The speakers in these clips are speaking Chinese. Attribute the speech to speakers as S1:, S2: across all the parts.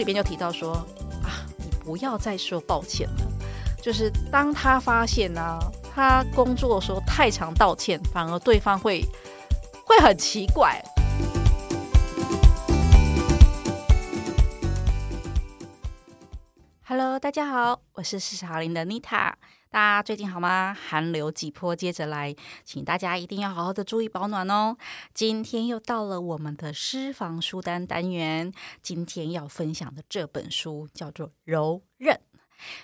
S1: 里边就提到说啊，你不要再说抱歉了。就是当他发现呢、他工作的时候太常道歉，反而对方会会很奇怪。Hello，大家好，我是四十零的妮塔。大家最近好吗？寒流几波接着来，请大家一定要好好的注意保暖哦。今天又到了我们的私房书单单元，今天要分享的这本书叫做《柔韧》。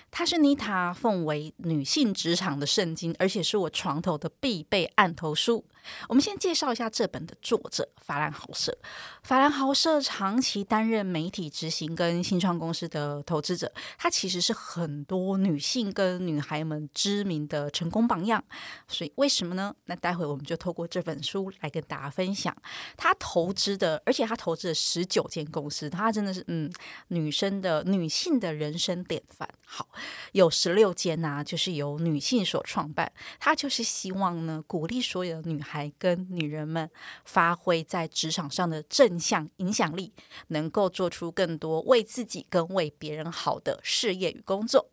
S1: 它是妮塔奉为女性职场的圣经，而且是我床头的必备案头书。我们先介绍一下这本的作者法兰豪瑟。法兰豪瑟长期担任媒体执行跟新创公司的投资者，他其实是很多女性跟女孩们知名的成功榜样。所以为什么呢？那待会我们就透过这本书来跟大家分享他投资的，而且他投资了十九间公司，他真的是嗯，女生的女性的人生典范。好，有十六间呐，就是由女性所创办，他就是希望呢，鼓励所有的女孩。来跟女人们发挥在职场上的正向影响力，能够做出更多为自己跟为别人好的事业与工作。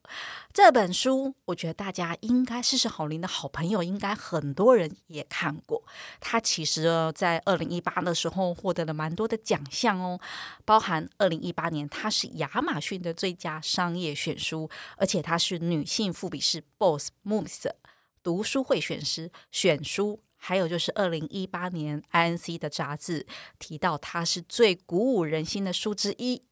S1: 这本书，我觉得大家应该事实好林的好朋友，应该很多人也看过。它其实在二零一八的时候获得了蛮多的奖项哦，包含二零一八年它是亚马逊的最佳商业选书，而且它是女性富比士 BOSS Moves 读书会选师选书。还有就是，二零一八年 INC 的杂志提到它是最鼓舞人心的书之一。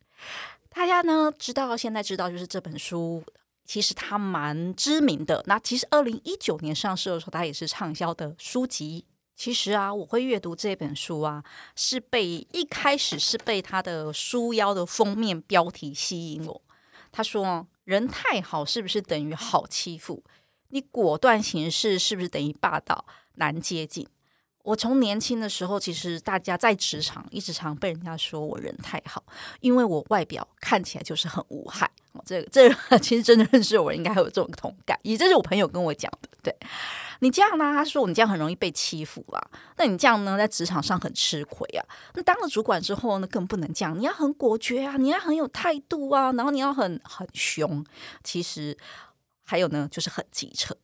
S1: 大家呢知道，现在知道就是这本书其实它蛮知名的。那其实二零一九年上市的时候，它也是畅销的书籍。其实啊，我会阅读这本书啊，是被一开始是被它的书腰的封面标题吸引我。他说：“人太好是不是等于好欺负？你果断行事是不是等于霸道？”难接近。我从年轻的时候，其实大家在职场一直常被人家说我人太好，因为我外表看起来就是很无害。这个这个 其实真的认识我，应该有这种同感。也这是我朋友跟我讲的。对你这样呢，他说你这样很容易被欺负啊。那你这样呢，在职场上很吃亏啊。那当了主管之后呢，更不能这样。你要很果决啊，你要很有态度啊，然后你要很很凶。其实还有呢，就是很机车。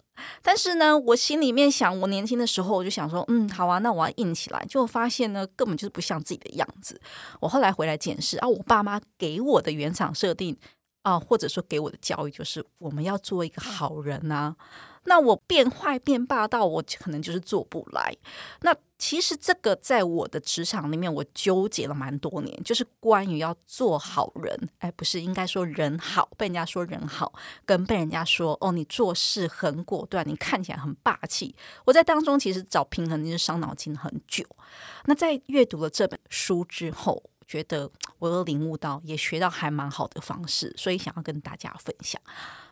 S1: 但是呢，我心里面想，我年轻的时候我就想说，嗯，好啊，那我要硬起来。就发现呢，根本就是不像自己的样子。我后来回来检视啊，我爸妈给我的原厂设定啊，或者说给我的教育，就是我们要做一个好人啊。那我变坏变霸道，我可能就是做不来。那其实这个在我的职场里面，我纠结了蛮多年，就是关于要做好人，哎，不是应该说人好，被人家说人好，跟被人家说哦，你做事很果断，你看起来很霸气。我在当中其实找平衡，就是伤脑筋很久。那在阅读了这本书之后，觉得我有领悟到，也学到还蛮好的方式，所以想要跟大家分享。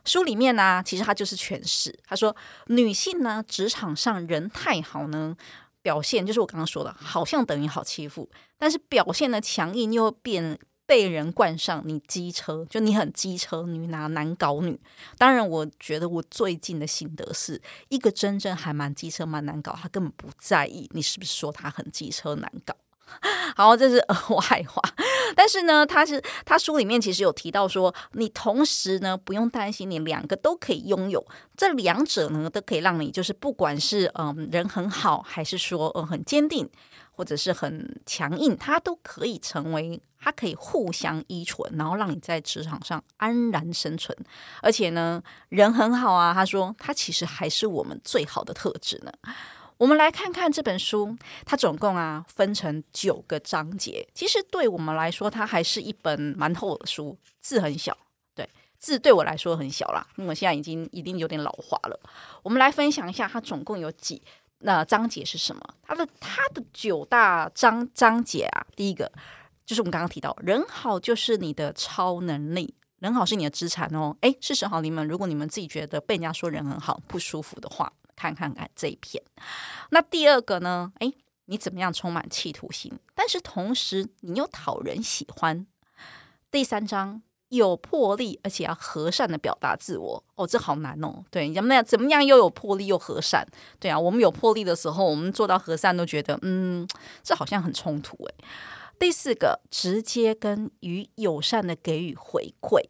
S1: 书里面呢，其实他就是诠释，他说女性呢，职场上人太好呢，表现就是我刚刚说的，好像等于好欺负，但是表现的强硬又变被人冠上你机车，就你很机车女，拿难搞女。当然，我觉得我最近的心得是一个真正还蛮机车蛮难搞，他根本不在意你是不是说他很机车难搞。好，这是 额外话。但是呢，他是他书里面其实有提到说，你同时呢不用担心，你两个都可以拥有，这两者呢都可以让你就是不管是嗯人很好，还是说嗯很坚定，或者是很强硬，它都可以成为，它可以互相依存，然后让你在职场上安然生存。而且呢，人很好啊，他说他其实还是我们最好的特质呢。我们来看看这本书，它总共啊分成九个章节。其实对我们来说，它还是一本蛮厚的书，字很小。对，字对我来说很小啦，因为我现在已经一定有点老化了。我们来分享一下，它总共有几那章节是什么？它的它的九大章章节啊，第一个就是我们刚刚提到，人好就是你的超能力，人好是你的资产哦。诶，事实好，你们如果你们自己觉得被人家说人很好不舒服的话。看看看这一篇，那第二个呢？诶，你怎么样充满企图心，但是同时你又讨人喜欢。第三章有魄力，而且要和善的表达自我。哦，这好难哦。对，怎么样？怎么样又有魄力又和善？对啊，我们有魄力的时候，我们做到和善都觉得，嗯，这好像很冲突诶。第四个，直接跟与友善的给予回馈。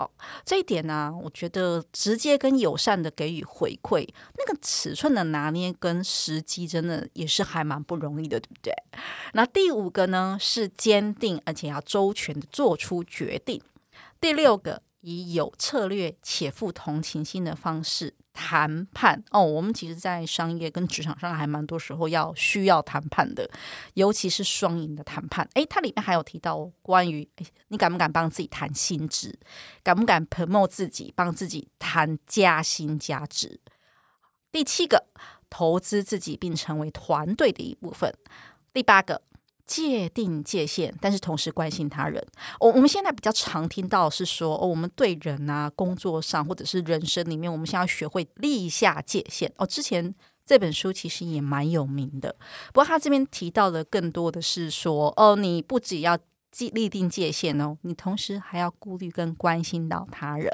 S1: 哦，这一点呢、我觉得直接跟友善的给予回馈，那个尺寸的拿捏跟时机，真的也是还蛮不容易的，对不对？那第五个呢，是坚定而且要周全的做出决定。第六个，以有策略且富同情心的方式。谈判哦，我们其实，在商业跟职场上还蛮多时候要需要谈判的，尤其是双赢的谈判。诶，它里面还有提到关于诶，你敢不敢帮自己谈薪资，敢不敢 promote 自己，帮自己谈加薪加职。第七个，投资自己并成为团队的一部分。第八个。界定界限，但是同时关心他人。我我们现在比较常听到是说，哦，我们对人啊，工作上或者是人生里面，我们先要学会立下界限。哦，之前这本书其实也蛮有名的，不过他这边提到的更多的是说，哦，你不只要立定界限哦，你同时还要顾虑跟关心到他人。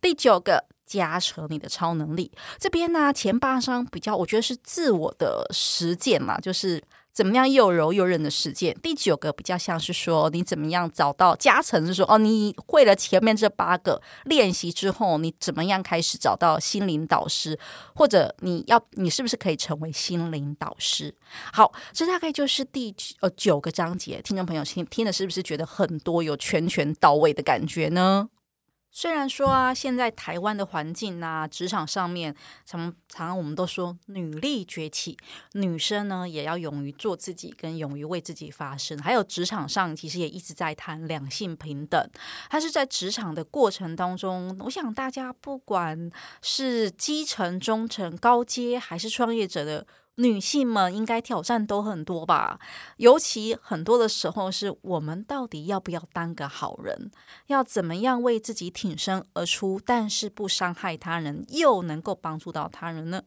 S1: 第九个，加成你的超能力。这边呢，前八章比较，我觉得是自我的实践嘛，就是。怎么样又柔又韧的实践？第九个比较像是说，你怎么样找到加成？是说，哦，你会了前面这八个练习之后，你怎么样开始找到心灵导师？或者你要，你是不是可以成为心灵导师？好，这大概就是第呃九个章节。听众朋友听听的是不是觉得很多有全全到位的感觉呢？虽然说啊，现在台湾的环境啊，职场上面，常常我们都说女力崛起，女生呢也要勇于做自己，跟勇于为自己发声。还有职场上，其实也一直在谈两性平等。但是在职场的过程当中，我想大家不管是基层、中层、高阶，还是创业者的。女性们应该挑战都很多吧，尤其很多的时候是我们到底要不要当个好人，要怎么样为自己挺身而出，但是不伤害他人，又能够帮助到他人呢？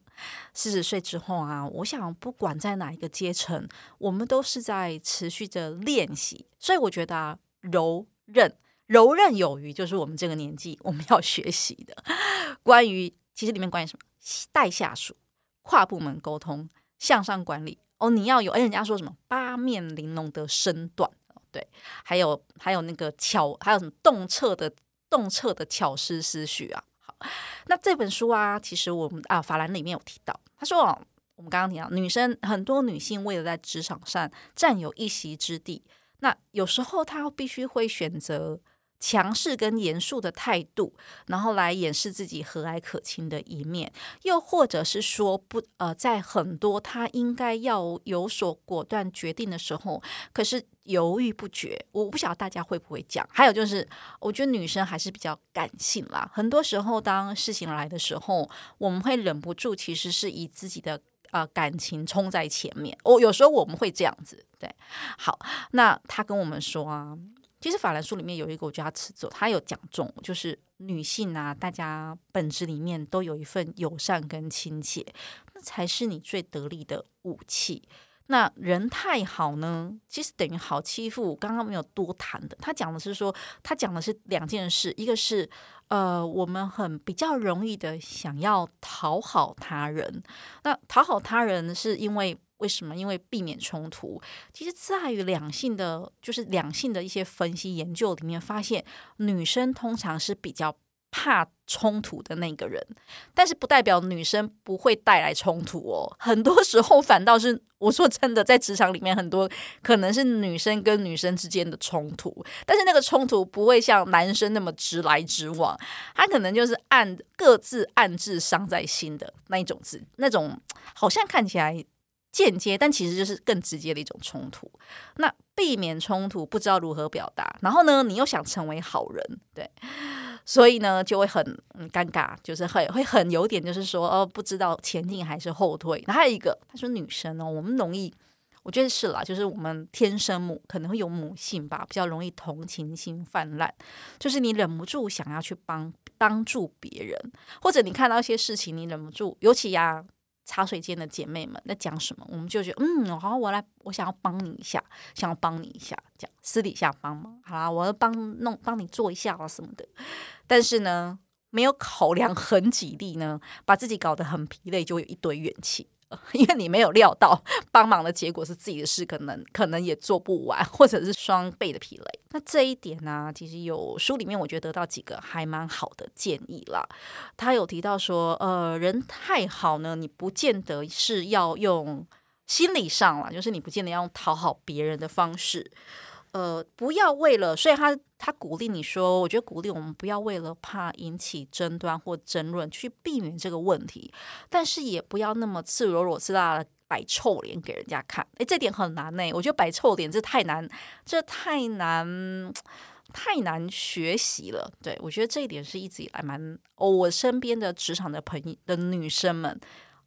S1: 四十岁之后啊，我想不管在哪一个阶层，我们都是在持续着练习，所以我觉得啊，柔韧柔韧有余，就是我们这个年纪我们要学习的。关于其实里面关于什么带下属、跨部门沟通。向上管理哦，你要有哎，人家说什么八面玲珑的身段，对，还有还有那个巧，还有什么洞彻的洞彻的巧思思绪啊。好，那这本书啊，其实我们啊法兰里面有提到，他说我们刚刚提到女生很多女性为了在职场上占有一席之地，那有时候她必须会选择。强势跟严肃的态度，然后来掩饰自己和蔼可亲的一面，又或者是说不呃，在很多他应该要有所果断决定的时候，可是犹豫不决。我不晓得大家会不会讲。还有就是，我觉得女生还是比较感性啦。很多时候，当事情来的时候，我们会忍不住，其实是以自己的呃感情冲在前面。我、哦、有时候我们会这样子。对，好，那他跟我们说啊。其实法兰书里面有一个，我觉得他词作，他有讲中，就是女性啊，大家本质里面都有一份友善跟亲切，那才是你最得力的武器。那人太好呢，其实等于好欺负。刚刚没有多谈的，他讲的是说，他讲的是两件事，一个是呃，我们很比较容易的想要讨好他人，那讨好他人是因为。为什么？因为避免冲突，其实在于两性的，就是两性的一些分析研究里面发现，女生通常是比较怕冲突的那个人，但是不代表女生不会带来冲突哦。很多时候反倒是我说真的，在职场里面很多可能是女生跟女生之间的冲突，但是那个冲突不会像男生那么直来直往，他可能就是暗各自暗自伤在心的那一种字，那种好像看起来。间接，但其实就是更直接的一种冲突。那避免冲突，不知道如何表达，然后呢，你又想成为好人，对，所以呢，就会很尴尬，就是很会很有点，就是说，哦，不知道前进还是后退。还有一个，他说女生哦，我们容易，我觉得是啦，就是我们天生母可能会有母性吧，比较容易同情心泛滥，就是你忍不住想要去帮帮助别人，或者你看到一些事情，你忍不住，尤其呀。茶水间的姐妹们在讲什么，我们就觉得嗯，好，我来，我想要帮你一下，想要帮你一下，这样私底下帮忙，好啦，我要帮弄帮你做一下啊什么的。但是呢，没有考量很几力呢，把自己搞得很疲累，就有一堆怨气。因为你没有料到帮忙的结果是自己的事，可能可能也做不完，或者是双倍的疲累。那这一点呢、其实有书里面我觉得得到几个还蛮好的建议啦。他有提到说，呃，人太好呢，你不见得是要用心理上啦，就是你不见得要用讨好别人的方式。呃，不要为了，所以他他鼓励你说，我觉得鼓励我们不要为了怕引起争端或争论去避免这个问题，但是也不要那么赤裸裸、赤裸的摆臭脸给人家看。诶，这点很难呢，我觉得摆臭脸这太难，这太难，太难学习了。对，我觉得这一点是一直以来蛮哦，我身边的职场的朋友的女生们。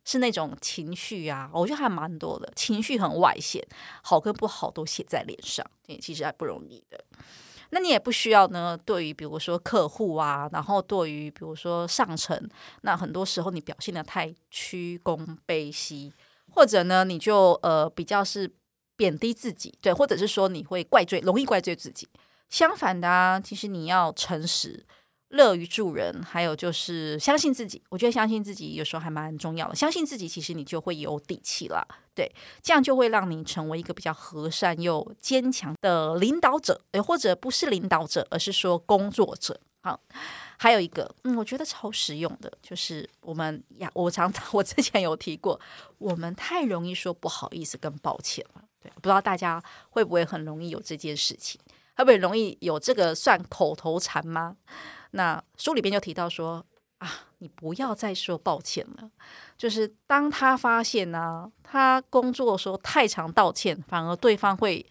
S1: 是那种情绪啊，我觉得还蛮多的，情绪很外显，好跟不好都写在脸上，也其实还不容易的。那你也不需要呢，对于比如说客户啊，然后对于比如说上层，那很多时候你表现得太屈躬卑膝，或者呢，你就呃比较是贬低自己，对，或者是说你会怪罪，容易怪罪自己。相反的啊，其实你要诚实。乐于助人，还有就是相信自己。我觉得相信自己有时候还蛮重要的。相信自己，其实你就会有底气了。对，这样就会让你成为一个比较和善又坚强的领导者，诶，或者不是领导者，而是说工作者。好，还有一个，嗯，我觉得超实用的，就是我们呀，我常常 我之前有提过，我们太容易说不好意思跟抱歉了。对，不知道大家会不会很容易有这件事情？会不会容易有这个算口头禅吗？那书里边就提到说啊，你不要再说抱歉了。就是当他发现呢、他工作的时候太常道歉，反而对方会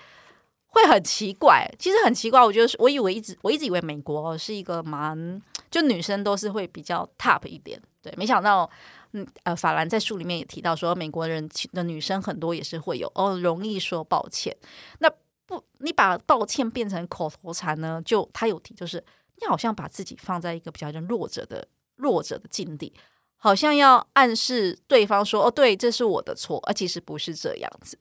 S1: 会很奇怪。其实很奇怪，我觉得我以为一直我一直以为美国是一个蛮就女生都是会比较 top 一点，对，没想到嗯呃，法兰在书里面也提到说，美国人的女生很多也是会有哦，容易说抱歉。那不，你把抱歉变成口头禅呢？就他有提，就是。你好像把自己放在一个比较弱者的弱者的境地，好像要暗示对方说：“哦，对，这是我的错。”而其实不是这样子，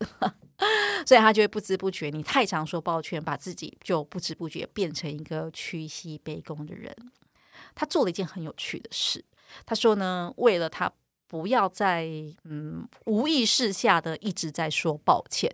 S1: 所以他就会不知不觉，你太常说抱歉，把自己就不知不觉变成一个屈膝卑躬的人。他做了一件很有趣的事，他说呢，为了他不要在嗯无意识下的一直在说抱歉。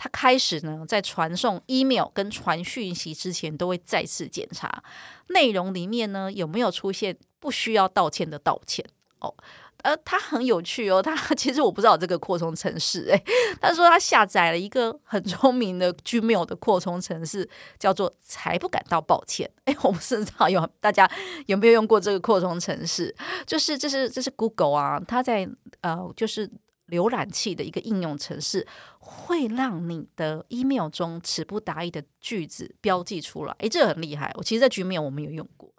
S1: 他开始呢，在传送 email 跟传讯息之前，都会再次检查内容里面呢有没有出现不需要道歉的道歉哦。呃，他很有趣哦，他其实我不知道这个扩充程式，诶，他说他下载了一个很聪明的 Gmail 的扩充程式，叫做“才不感到抱歉”。诶，我不知道有大家有没有用过这个扩充程式？就是这是这是 Google 啊，他在呃就是。浏览器的一个应用程式，会让你的 email 中词不达意的句子标记出来。诶，这个很厉害。我其实，在局面我们有用过，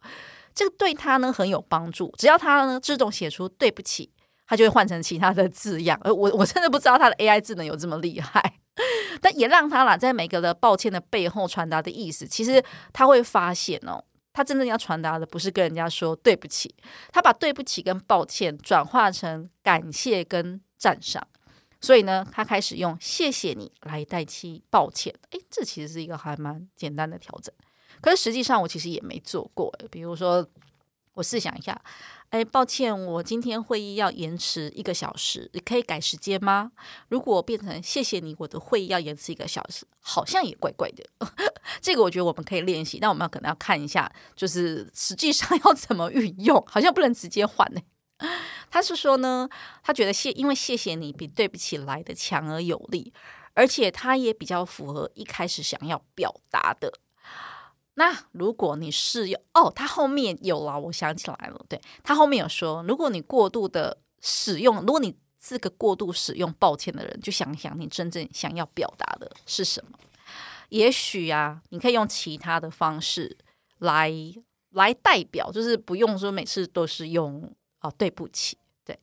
S1: 这个对他呢很有帮助。只要他呢自动写出对不起，他就会换成其他的字样。而我我真的不知道他的 AI 智能有这么厉害，但也让他啦，在每个的抱歉的背后传达的意思，其实他会发现哦，他真正要传达的不是跟人家说对不起，他把对不起跟抱歉转化成感谢跟。赞赏，所以呢，他开始用“谢谢你”来代替“抱歉”。诶，这其实是一个还蛮简单的调整。可是实际上，我其实也没做过。比如说，我试想一下，诶，抱歉，我今天会议要延迟一个小时，你可以改时间吗？如果变成“谢谢你”，我的会议要延迟一个小时，好像也怪怪的。这个我觉得我们可以练习，但我们要可能要看一下，就是实际上要怎么运用，好像不能直接换呢。他是说呢，他觉得谢，因为谢谢你比对不起来的强而有力，而且他也比较符合一开始想要表达的。那如果你是有哦，他后面有了，我想起来了，对，他后面有说，如果你过度的使用，如果你是个过度使用抱歉的人，就想想你真正想要表达的是什么。也许啊，你可以用其他的方式来来代表，就是不用说每次都是用。哦，对不起，对。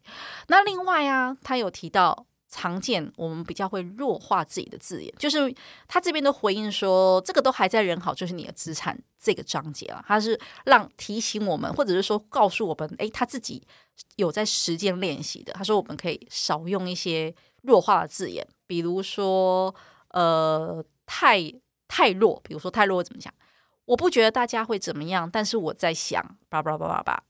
S1: 那另外啊，他有提到常见我们比较会弱化自己的字眼，就是他这边的回应说，这个都还在人好，就是你的资产这个章节啊，他是让提醒我们，或者是说告诉我们，诶，他自己有在实践练习的。他说我们可以少用一些弱化的字眼，比如说呃，太太弱，比如说太弱怎么讲？我不觉得大家会怎么样，但是我在想，叭叭叭叭叭。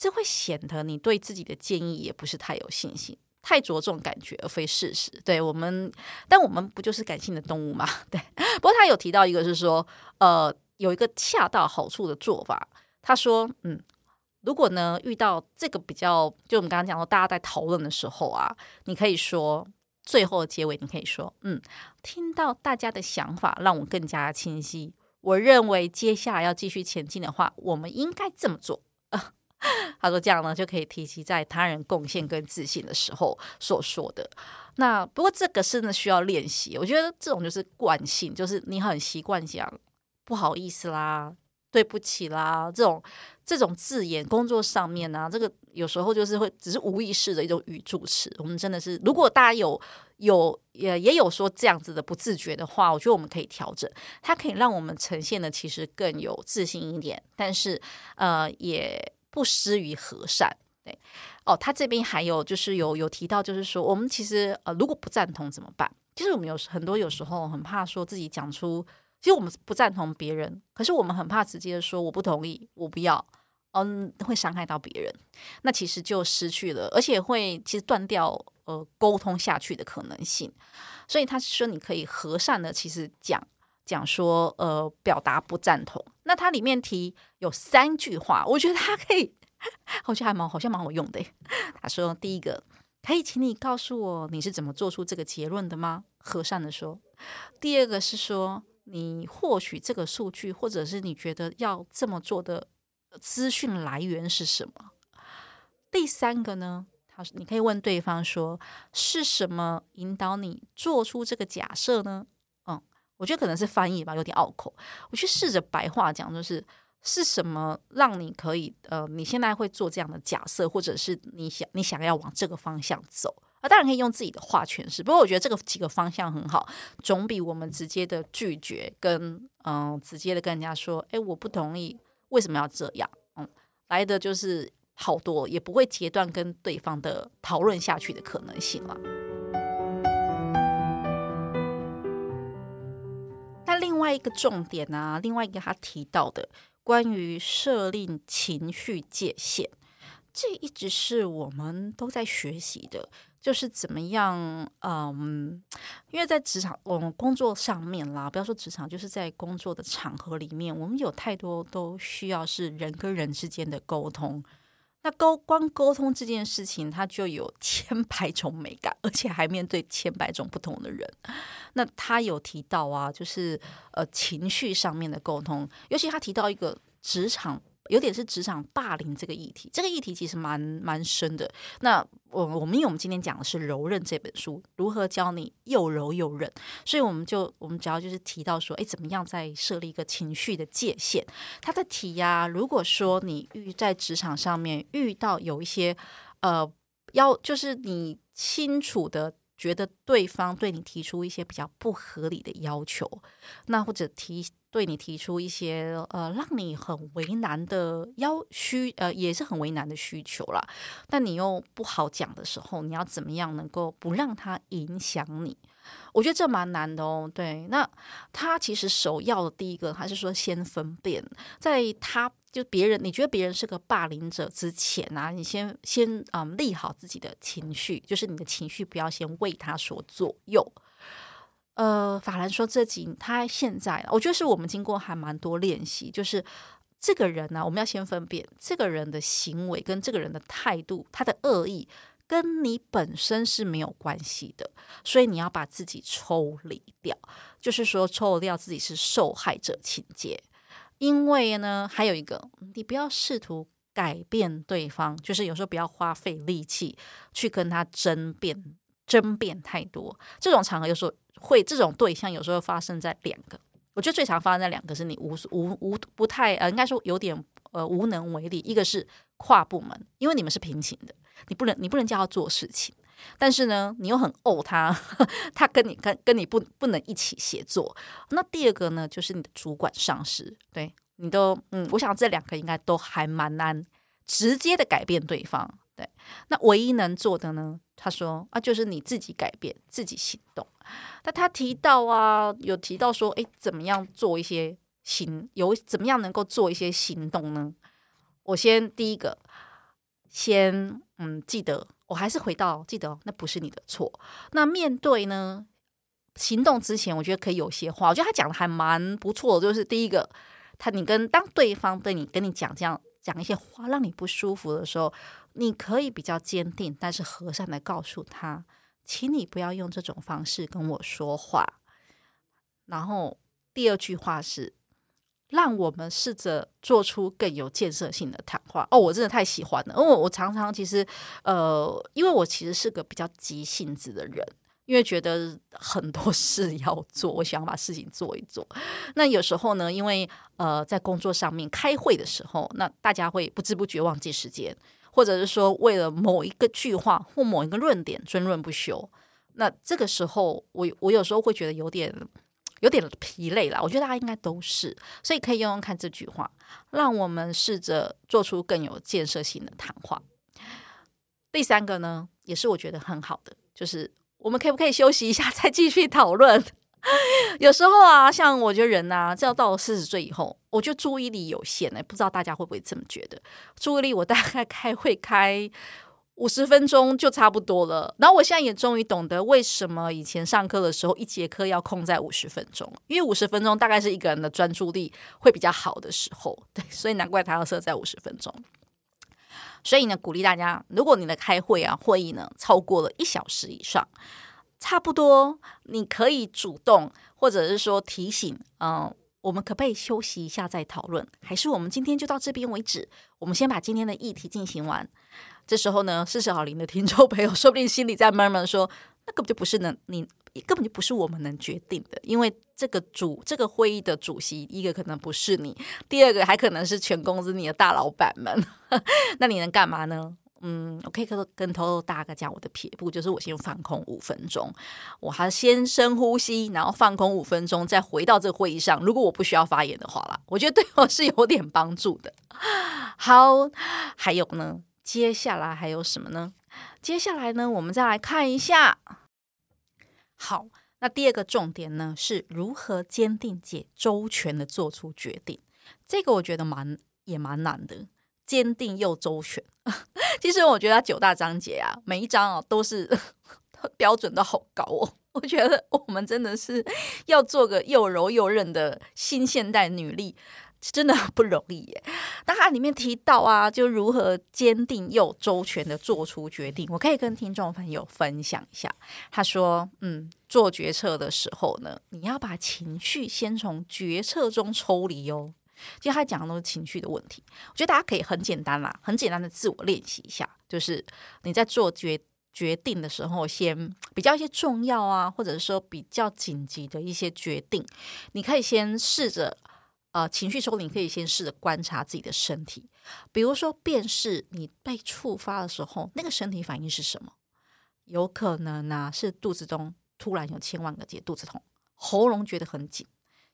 S1: 这会显得你对自己的建议也不是太有信心。太着重感觉而非事实。对我们，但我们不就是感性的动物吗？对。不过他有提到一个是说，呃，有一个恰到好处的做法。他说，嗯，如果呢遇到这个比较，就我们刚刚讲到大家在讨论的时候啊，你可以说最后的结尾，你可以说，嗯，听到大家的想法让我更加清晰。我认为接下来要继续前进的话，我们应该这么做。他说：“这样呢，就可以提及在他人贡献跟自信的时候所说的。那不过这个是呢需要练习。我觉得这种就是惯性，就是你很习惯讲不好意思啦、对不起啦这种这种字眼。工作上面呢、这个有时候就是会只是无意识的一种语助词。我们真的是，如果大家有有也也有说这样子的不自觉的话，我觉得我们可以调整。它可以让我们呈现的其实更有自信一点，但是呃也。”不失于和善，对哦，他这边还有就是有有提到，就是说我们其实呃，如果不赞同怎么办？其实我们有很多有时候很怕说自己讲出，其实我们不赞同别人，可是我们很怕直接说我不同意，我不要，嗯，会伤害到别人，那其实就失去了，而且会其实断掉呃沟通下去的可能性。所以他是说你可以和善的，其实讲。讲说，呃，表达不赞同。那它里面提有三句话，我觉得它可以，好像还蛮好像蛮好用的。他说，第一个，可以请你告诉我你是怎么做出这个结论的吗？和善的说。第二个是说，你获取这个数据，或者是你觉得要这么做的资讯来源是什么？第三个呢？他说，你可以问对方说，是什么引导你做出这个假设呢？我觉得可能是翻译吧，有点拗口。我去试着白话讲，就是是什么让你可以呃，你现在会做这样的假设，或者是你想你想要往这个方向走啊？当然可以用自己的话诠释。不过我觉得这个几个方向很好，总比我们直接的拒绝跟嗯、直接的跟人家说，哎，我不同意，为什么要这样？嗯，来的就是好多，也不会截断跟对方的讨论下去的可能性了。另外一个重点啊，另外一个他提到的关于设立情绪界限，这一直是我们都在学习的，就是怎么样，嗯，因为在职场，我们工作上面啦，不要说职场，就是在工作的场合里面，我们有太多都需要是人跟人之间的沟通。那沟光沟通这件事情，它就有千百种美感，而且还面对千百种不同的人。那他有提到啊，就是呃情绪上面的沟通，尤其他提到一个职场。有点是职场霸凌这个议题，这个议题其实蛮蛮深的。那我我们因为我们今天讲的是《柔韧》这本书，如何教你又柔又韧，所以我们就我们主要就是提到说，哎，怎么样在设立一个情绪的界限？他在提呀、如果说你遇在职场上面遇到有一些呃，要就是你清楚的觉得对方对你提出一些比较不合理的要求，那或者提。对你提出一些呃，让你很为难的要需呃，也是很为难的需求啦。但你又不好讲的时候，你要怎么样能够不让它影响你？我觉得这蛮难的哦。对，那他其实首要的第一个还是说先分辨，在他就别人你觉得别人是个霸凌者之前啊，你先先嗯，立好自己的情绪，就是你的情绪不要先为他所左右。呃，法兰说这集他现在，我觉得是我们经过还蛮多练习，就是这个人呢、我们要先分辨这个人的行为跟这个人的态度，他的恶意跟你本身是没有关系的，所以你要把自己抽离掉，就是说抽离掉自己是受害者情节，因为呢，还有一个，你不要试图改变对方，就是有时候不要花费力气去跟他争辩，争辩太多，这种场合有时候。会这种对象有时候发生在两个，我觉得最常发生在两个是你无无无不太呃，应该说有点呃无能为力。一个是跨部门，因为你们是平行的，你不能你不能叫他做事情，但是呢，你又很怄他，他跟你跟跟你不不能一起协作。那第二个呢，就是你的主管上司，对你都嗯，我想这两个应该都还蛮难直接的改变对方。对，那唯一能做的呢，他说啊，就是你自己改变，自己行动。那他提到啊，有提到说，诶，怎么样做一些行，有怎么样能够做一些行动呢？我先第一个，先嗯，记得我还是回到记得，那不是你的错。那面对呢，行动之前，我觉得可以有些话。我觉得他讲的还蛮不错的，就是第一个，他你跟当对方对你跟你讲这样讲一些话让你不舒服的时候，你可以比较坚定，但是和善的告诉他，请你不要用这种方式跟我说话。然后第二句话是。让我们试着做出更有建设性的谈话哦，我真的太喜欢了，因为我常常其实呃，因为我其实是个比较急性子的人，因为觉得很多 事要做，我想把事情做一做。那有时候呢，因为呃，在工作上面开会的时候，那大家会不知不觉忘记时间，或者是说为了某一个句话或某一个论点争论不休，那这个时候我我有时候会觉得有点。有点疲累了，我觉得大家应该都是，所以可以用用看这句话，让我们试着做出更有建设性的谈话。第三个呢，也是我觉得很好的，就是我们可不可以休息一下再继续讨论？有时候啊，像我觉得人啊，只要到了四十岁以后，我觉得注意力有限呢，不知道大家会不会这么觉得？注意力我大概开会开。五十分钟就差不多了，然后我现在也终于懂得为什么以前上课的时候一节课要空在五十分钟，因为五十分钟大概是一个人的专注力会比较好的时候，对，所以难怪他要设在五十分钟。所以呢，鼓励大家，如果你的开会啊会议呢超过了一小时以上，差不多你可以主动或者是说提醒，嗯，我们可不可以休息一下再讨论？还是我们今天就到这边为止？我们先把今天的议题进行完。这时候呢，四十好龄的听众朋友，说不定心里在闷闷说：“那根本就不是能你，根本就不是我们能决定的，因为这个主这个会议的主席，一个可能不是你，第二个还可能是全公司你的大老板们。那你能干嘛呢？嗯，我可以跟跟偷偷大哥讲我的撇步，就是我先放空五分钟，我还先深呼吸，然后放空五分钟，再回到这个会议上。如果我不需要发言的话啦，我觉得对我是有点帮助的。好，还有呢？”接下来还有什么呢？接下来呢，我们再来看一下。好，那第二个重点呢，是如何坚定且周全的做出决定。这个我觉得蛮也蛮难的，坚定又周全。其实我觉得九大章节啊，每一章啊都是 标准都好高哦。我觉得我们真的是要做个又柔又韧的新现代女力。真的不容易耶。那它里面提到啊，就如何坚定又周全的做出决定。我可以跟听众朋友分享一下。他说：“嗯，做决策的时候呢，你要把情绪先从决策中抽离哦。”其实他讲的都是情绪的问题。我觉得大家可以很简单啦，很简单的自我练习一下，就是你在做决决定的时候，先比较一些重要啊，或者是说比较紧急的一些决定，你可以先试着。呃，情绪收你可以先试着观察自己的身体，比如说，辨识你被触发的时候，那个身体反应是什么？有可能呢、啊、是肚子中突然有千万个结，肚子痛，喉咙觉得很紧，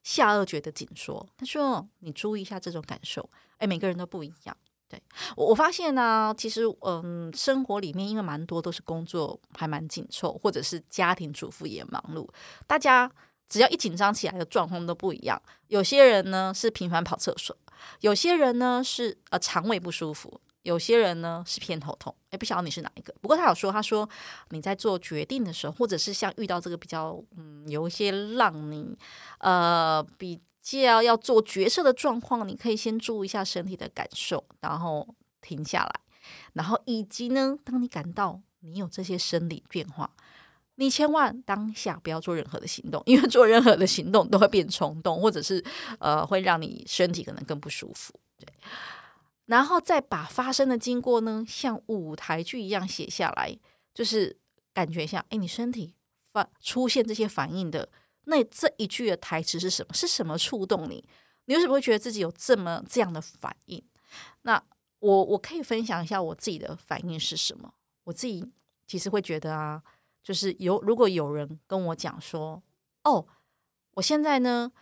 S1: 下颚觉得紧缩。他说，你注意一下这种感受。哎，每个人都不一样。对，我我发现呢、其实嗯，生活里面因为蛮多都是工作还蛮紧凑，或者是家庭主妇也忙碌，大家。只要一紧张起来的状况都不一样。有些人呢是频繁跑厕所，有些人呢是呃肠胃不舒服，有些人呢是偏头痛。诶，不晓得你是哪一个？不过他有说，他说你在做决定的时候，或者是像遇到这个比较嗯有一些让你呃比较要做决策的状况，你可以先注意一下身体的感受，然后停下来，然后以及呢，当你感到你有这些生理变化。你千万当下不要做任何的行动，因为做任何的行动都会变冲动，或者是呃会让你身体可能更不舒服。对，然后再把发生的经过呢，像舞台剧一样写下来，就是感觉一下，哎，你身体发出现这些反应的那这一句的台词是什么？是什么触动你？你为什么会觉得自己有这么这样的反应？那我我可以分享一下我自己的反应是什么？我自己其实会觉得啊。就是有，如果有人跟我讲说，哦，我现在呢，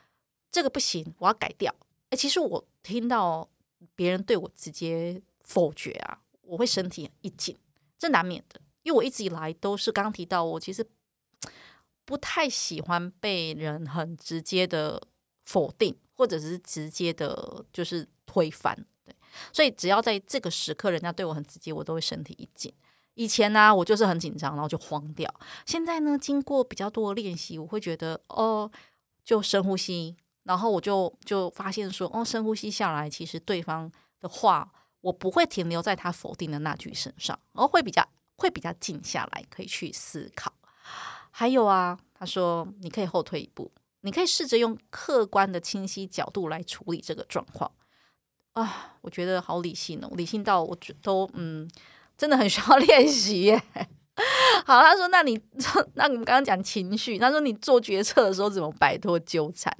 S1: 这个不行，我要改掉。诶，其实我听到别人对我直接否决啊，我会身体一紧，这难免的，因为我一直以来都是刚提到，我其实不太喜欢被人很直接的否定，或者是直接的，就是推翻。对，所以只要在这个时刻，人家对我很直接，我都会身体一紧。以前呢、我就是很紧张，然后就慌掉。现在呢，经过比较多的练习，我会觉得哦，就深呼吸，然后我就就发现说，哦，深呼吸下来，其实对方的话，我不会停留在他否定的那句身上，而会比较会比较静下来，可以去思考。还有啊，他说你可以后退一步，你可以试着用客观的清晰角度来处理这个状况。啊，我觉得好理性哦，理性到我觉都嗯。真的很需要 练习耶。好，他说：“那你，那我们刚刚讲情绪，他说你做决策的时候怎么摆脱纠缠？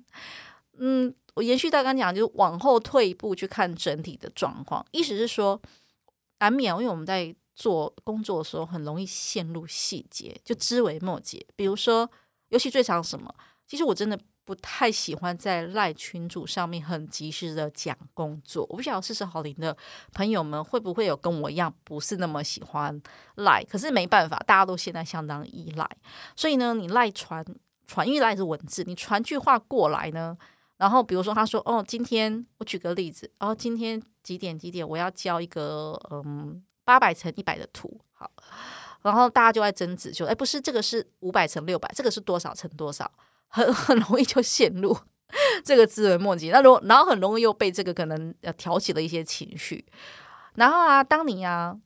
S1: 嗯，我延续到刚讲，就是往后退一步去看整体的状况。意思是说，难免因为我们在做工作的时候，很容易陷入细节，就枝微末节。比如说，尤其最常什么？其实我真的。”不太喜欢在赖群主上面很及时的讲工作。我不晓得四十好龄的朋友们会不会有跟我一样不是那么喜欢赖，可是没办法，大家都现在相当依赖。所以呢，你赖传传，因为赖是文字，你传句话过来呢，然后比如说他说哦，今天我举个例子，哦，今天几点几点我要交一个嗯八百乘一百的图，好，然后大家就在争执，就哎不是这个是五百乘六百，这个是多少乘多少？很 很容易就陷入这个枝微末节，那如果然后很容易又被这个可能呃挑起了一些情绪，然后啊，当你啊，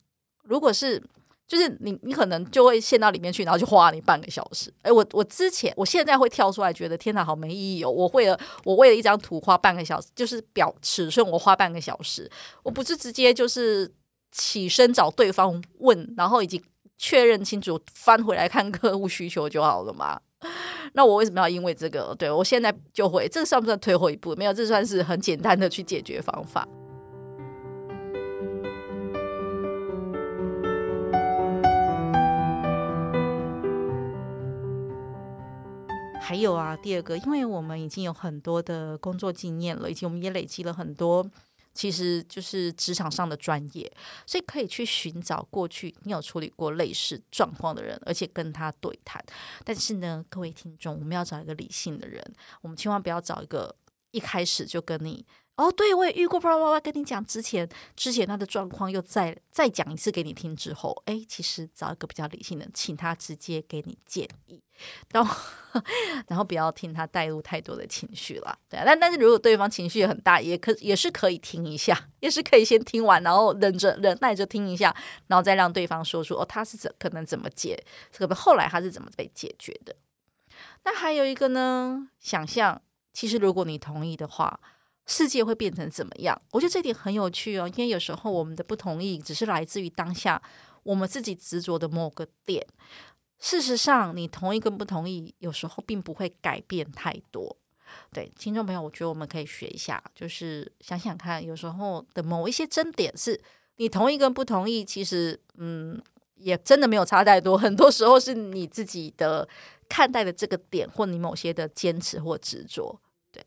S1: 如果是就是你你可能就会陷到里面去，然后就花你半个小时。哎，我我之前我现在会跳出来，觉得天哪，好没意义哦！我为了我为了一张图花半个小时，就是表尺寸我花半个小时，我不是直接就是起身找对方问，然后已经确认清楚，翻回来看客户需求就好了嘛。那我为什么要因为这个？对，我现在就会，这算不算退后一步？没有，这算是很简单的去解决方法。还有啊，第二个，因为我们已经有很多的工作经验了，以及我们也累积了很多。其实就是职场上的专业，所以可以去寻找过去你有处理过类似状况的人，而且跟他对谈。但是呢，各位听众，我们要找一个理性的人，我们千万不要找一个一开始就跟你。哦，对，我也遇过，叭叭叭，跟你讲之前之前他的状况，又再再讲一次给你听之后，哎，其实找一个比较理性的，请他直接给你建议，然后然后不要听他带入太多的情绪了，对啊，但但是如果对方情绪很大，也可也是可以听一下，也是可以先听完，然后忍着忍耐着听一下，然后再让对方说出哦，他是怎可能怎么解，这个后来他是怎么被解决的。那还有一个呢，想象，其实如果你同意的话。世界会变成怎么样？我觉得这点很有趣哦，因为有时候我们的不同意只是来自于当下我们自己执着的某个点。事实上，你同意跟不同意，有时候并不会改变太多。对，听众朋友，我觉得我们可以学一下，就是想想看，有时候的某一些争点是你同意跟不同意，其实嗯，也真的没有差太多。很多时候是你自己的看待的这个点，或你某些的坚持或执着。对，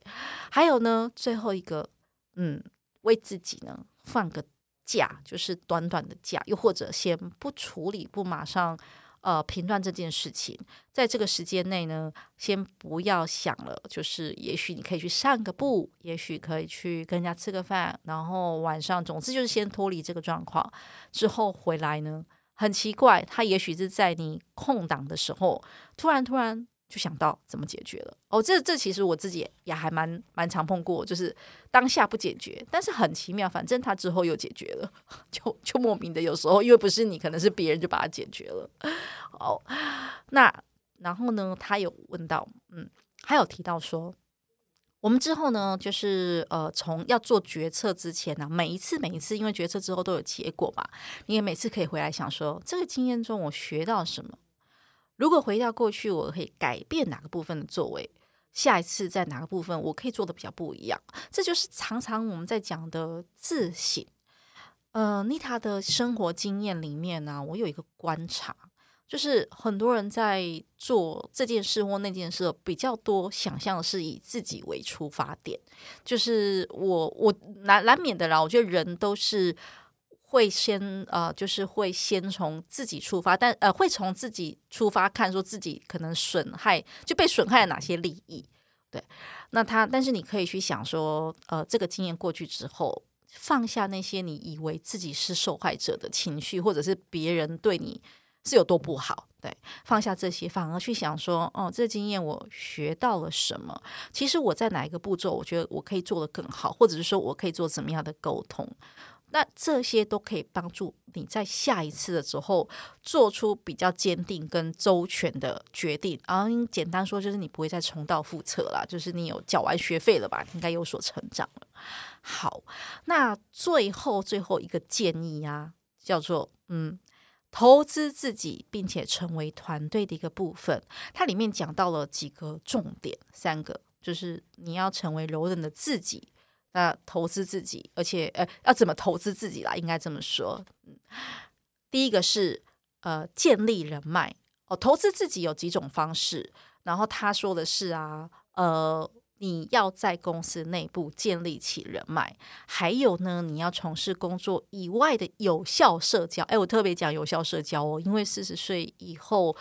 S1: 还有呢，最后一个，嗯，为自己呢放个假，就是短短的假，又或者先不处理，不马上呃评断这件事情，在这个时间内呢，先不要想了，就是也许你可以去散个步，也许可以去跟人家吃个饭，然后晚上，总之就是先脱离这个状况，之后回来呢，很奇怪，他也许是在你空档的时候，突然突然。就想到怎么解决了哦，这这其实我自己也还蛮蛮常碰过，就是当下不解决，但是很奇妙，反正他之后又解决了，就就莫名的有时候因为不是你，可能是别人就把它解决了。哦，那然后呢，他有问到，嗯，还有提到说，我们之后呢，就是呃，从要做决策之前呢，每一次每一次，因为决策之后都有结果嘛，你也每次可以回来想说，这个经验中我学到什么。如果回到过去，我可以改变哪个部分的作为？下一次在哪个部分我可以做的比较不一样？这就是常常我们在讲的自省。呃，妮塔的生活经验里面呢、我有一个观察，就是很多人在做这件事或那件事比较多，想象是以自己为出发点，就是我我难难免的啦。我觉得人都是。会先呃，就是会先从自己出发，但呃，会从自己出发看，说自己可能损害就被损害了哪些利益，对。那他，但是你可以去想说，呃，这个经验过去之后，放下那些你以为自己是受害者的情绪，或者是别人对你是有多不好，对，放下这些，反而去想说，哦，这经验我学到了什么？其实我在哪一个步骤，我觉得我可以做得更好，或者是说我可以做怎么样的沟通？那这些都可以帮助你在下一次的时候做出比较坚定跟周全的决定。然后简单说，就是你不会再重蹈覆辙了，就是你有缴完学费了吧？应该有所成长了。好，那最后最后一个建议啊，叫做嗯，投资自己，并且成为团队的一个部分。它里面讲到了几个重点，三个就是你要成为柔韧的自己。那投资自己，而且呃，要怎么投资自己啦？应该这么说。嗯，第一个是呃，建立人脉哦。投资自己有几种方式，然后他说的是啊，呃，你要在公司内部建立起人脉，还有呢，你要从事工作以外的有效社交。哎，我特别讲有效社交哦，因为四十岁以后。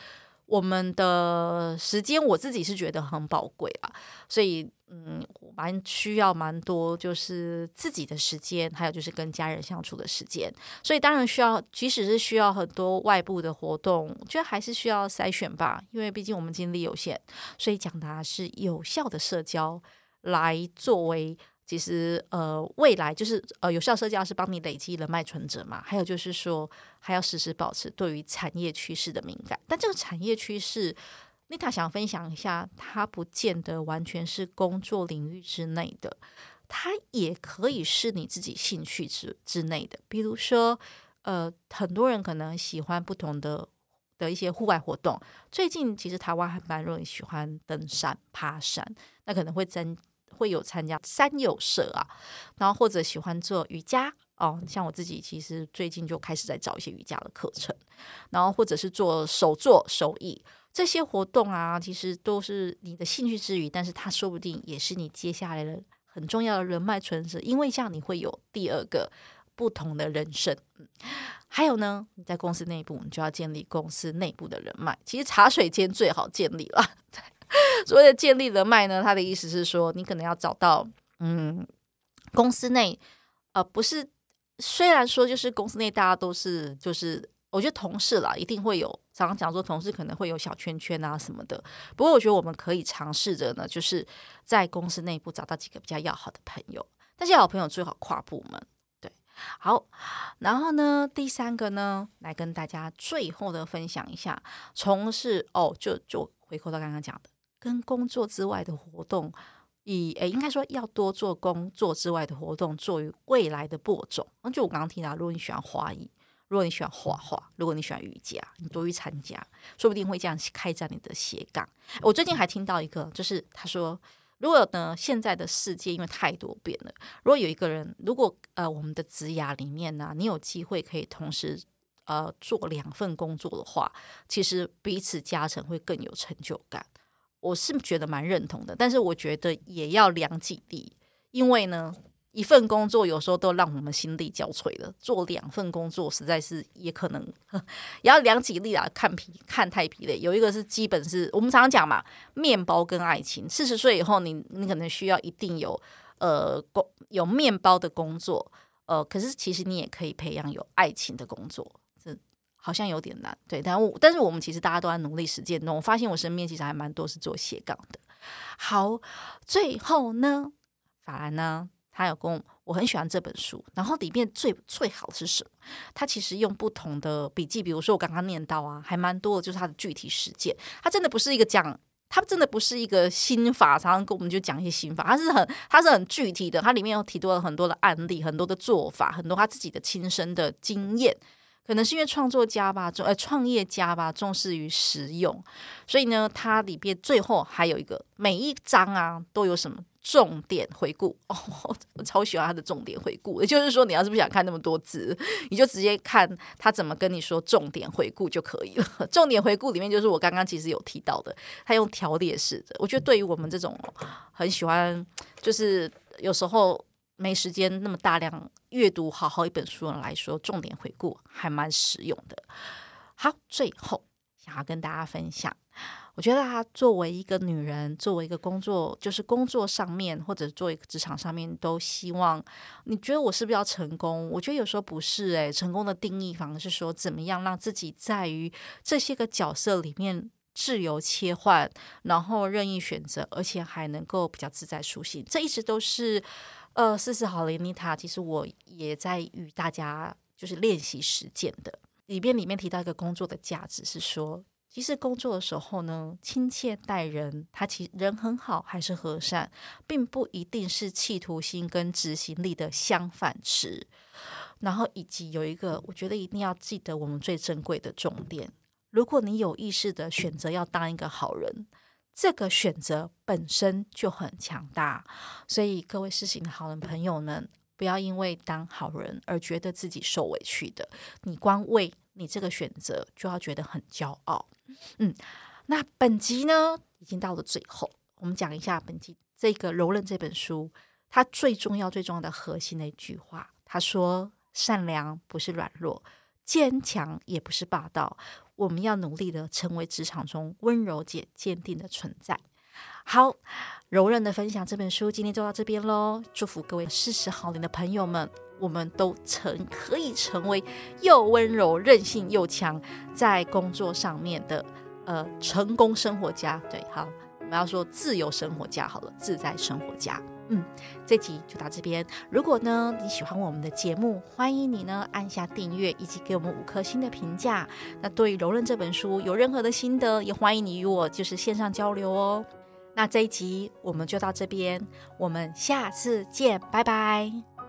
S1: 我们的时间，我自己是觉得很宝贵啊，所以嗯，蛮需要蛮多，就是自己的时间，还有就是跟家人相处的时间。所以当然需要，即使是需要很多外部的活动，我觉得还是需要筛选吧，因为毕竟我们精力有限，所以讲的是有效的社交来作为。其实，呃，未来就是呃，有效社交是帮你累积人脉存折嘛。还有就是说，还要时时保持对于产业趋势的敏感。但这个产业趋势，Nita 想分享一下，它不见得完全是工作领域之内的，它也可以是你自己兴趣之之内的。比如说，呃，很多人可能喜欢不同的的一些户外活动。最近其实台湾还蛮容易喜欢登山、爬山，那可能会增。会有参加山友社啊，然后或者喜欢做瑜伽哦，像我自己其实最近就开始在找一些瑜伽的课程，然后或者是做手作手艺这些活动啊，其实都是你的兴趣之余，但是它说不定也是你接下来的很重要的人脉存折，因为这样你会有第二个不同的人生。嗯，还有呢，你在公司内部，你就要建立公司内部的人脉，其实茶水间最好建立了。所谓的建立人脉呢，他的意思是说，你可能要找到，嗯，公司内，呃，不是，虽然说就是公司内大家都是，就是我觉得同事啦，一定会有，常常讲说同事可能会有小圈圈啊什么的。不过我觉得我们可以尝试着呢，就是在公司内部找到几个比较要好的朋友，那些好朋友最好跨部门，对，好，然后呢，第三个呢，来跟大家最后的分享一下，从事哦，就就回扣到刚刚讲的。跟工作之外的活动，以诶，应该说要多做工作之外的活动，作为未来的播种。那就我刚刚提到，如果你喜欢花艺，如果你喜欢画画，如果你喜欢瑜伽，你多去参加，说不定会这样开展你的斜杠。我最近还听到一个，就是他说，如果呢现在的世界因为太多变了，如果有一个人，如果呃我们的职涯里面呢，你有机会可以同时呃做两份工作的话，其实彼此加成会更有成就感。我是觉得蛮认同的，但是我觉得也要量几力，因为呢，一份工作有时候都让我们心力交瘁了，做两份工作实在是也可能 也要量几力啊，看疲看太疲累。有一个是基本是我们常常讲嘛，面包跟爱情。四十岁以后，你你可能需要一定有呃工有面包的工作，呃，可是其实你也可以培养有爱情的工作。好像有点难，对，但我但是我们其实大家都在努力实践中。我发现我身边其实还蛮多是做斜杠的。好，最后呢，法兰呢，他有跟我，我很喜欢这本书，然后里面最最好的是什么？他其实用不同的笔记，比如说我刚刚念到啊，还蛮多的，就是他的具体实践。他真的不是一个讲，他真的不是一个心法，常常跟我们就讲一些心法，他是很他是很具体的，他里面有提到了很多的案例，很多的做法，很多他自己的亲身的经验。可能是因为创作家吧，重呃创业家吧，重视于实用，所以呢，它里边最后还有一个每一章啊都有什么重点回顾哦，我超喜欢他的重点回顾。也就是说，你要是不想看那么多字，你就直接看他怎么跟你说重点回顾就可以了。重点回顾里面就是我刚刚其实有提到的，他用条列式的。我觉得对于我们这种很喜欢，就是有时候。没时间那么大量阅读好好一本书来说，重点回顾还蛮实用的。好，最后想要跟大家分享，我觉得她作为一个女人，作为一个工作，就是工作上面或者作为职场上面，都希望你觉得我是不是要成功？我觉得有时候不是诶，成功的定义反而是说怎么样让自己在于这些个角色里面自由切换，然后任意选择，而且还能够比较自在舒心。这一直都是呃，四十好龄妮塔，其实我也在与大家就是练习实践的。里边里面提到一个工作的价值是说。其实工作的时候呢，亲切待人，他其实人很好，还是和善，并不一定是企图心跟执行力的相反词。然后以及有一个，我觉得一定要记得我们最珍贵的重点：如果你有意识的选择要当一个好人，这个选择本身就很强大。所以各位世行的好人朋友们，不要因为当好人而觉得自己受委屈的。你光为你这个选择就要觉得很骄傲。嗯，那本集呢，已经到了最后，我们讲一下本集这个《柔韧》这本书，它最重要、最重要的核心的一句话。他说：“善良不是软弱，坚强也不是霸道，我们要努力的成为职场中温柔且坚定的存在。”好，柔韧的分享这本书今天就到这边喽。祝福各位四十好龄的朋友们。我们都成可以成为又温柔、韧性又强，在工作上面的呃成功生活家。对，好，我们要说自由生活家好了，自在生活家。嗯，这集就到这边。如果呢你喜欢我们的节目，欢迎你呢按下订阅以及给我们五颗星的评价。那对于《柔韧》这本书有任何的心得，也欢迎你与我就是线上交流哦。那这一集我们就到这边，我们下次见，拜拜。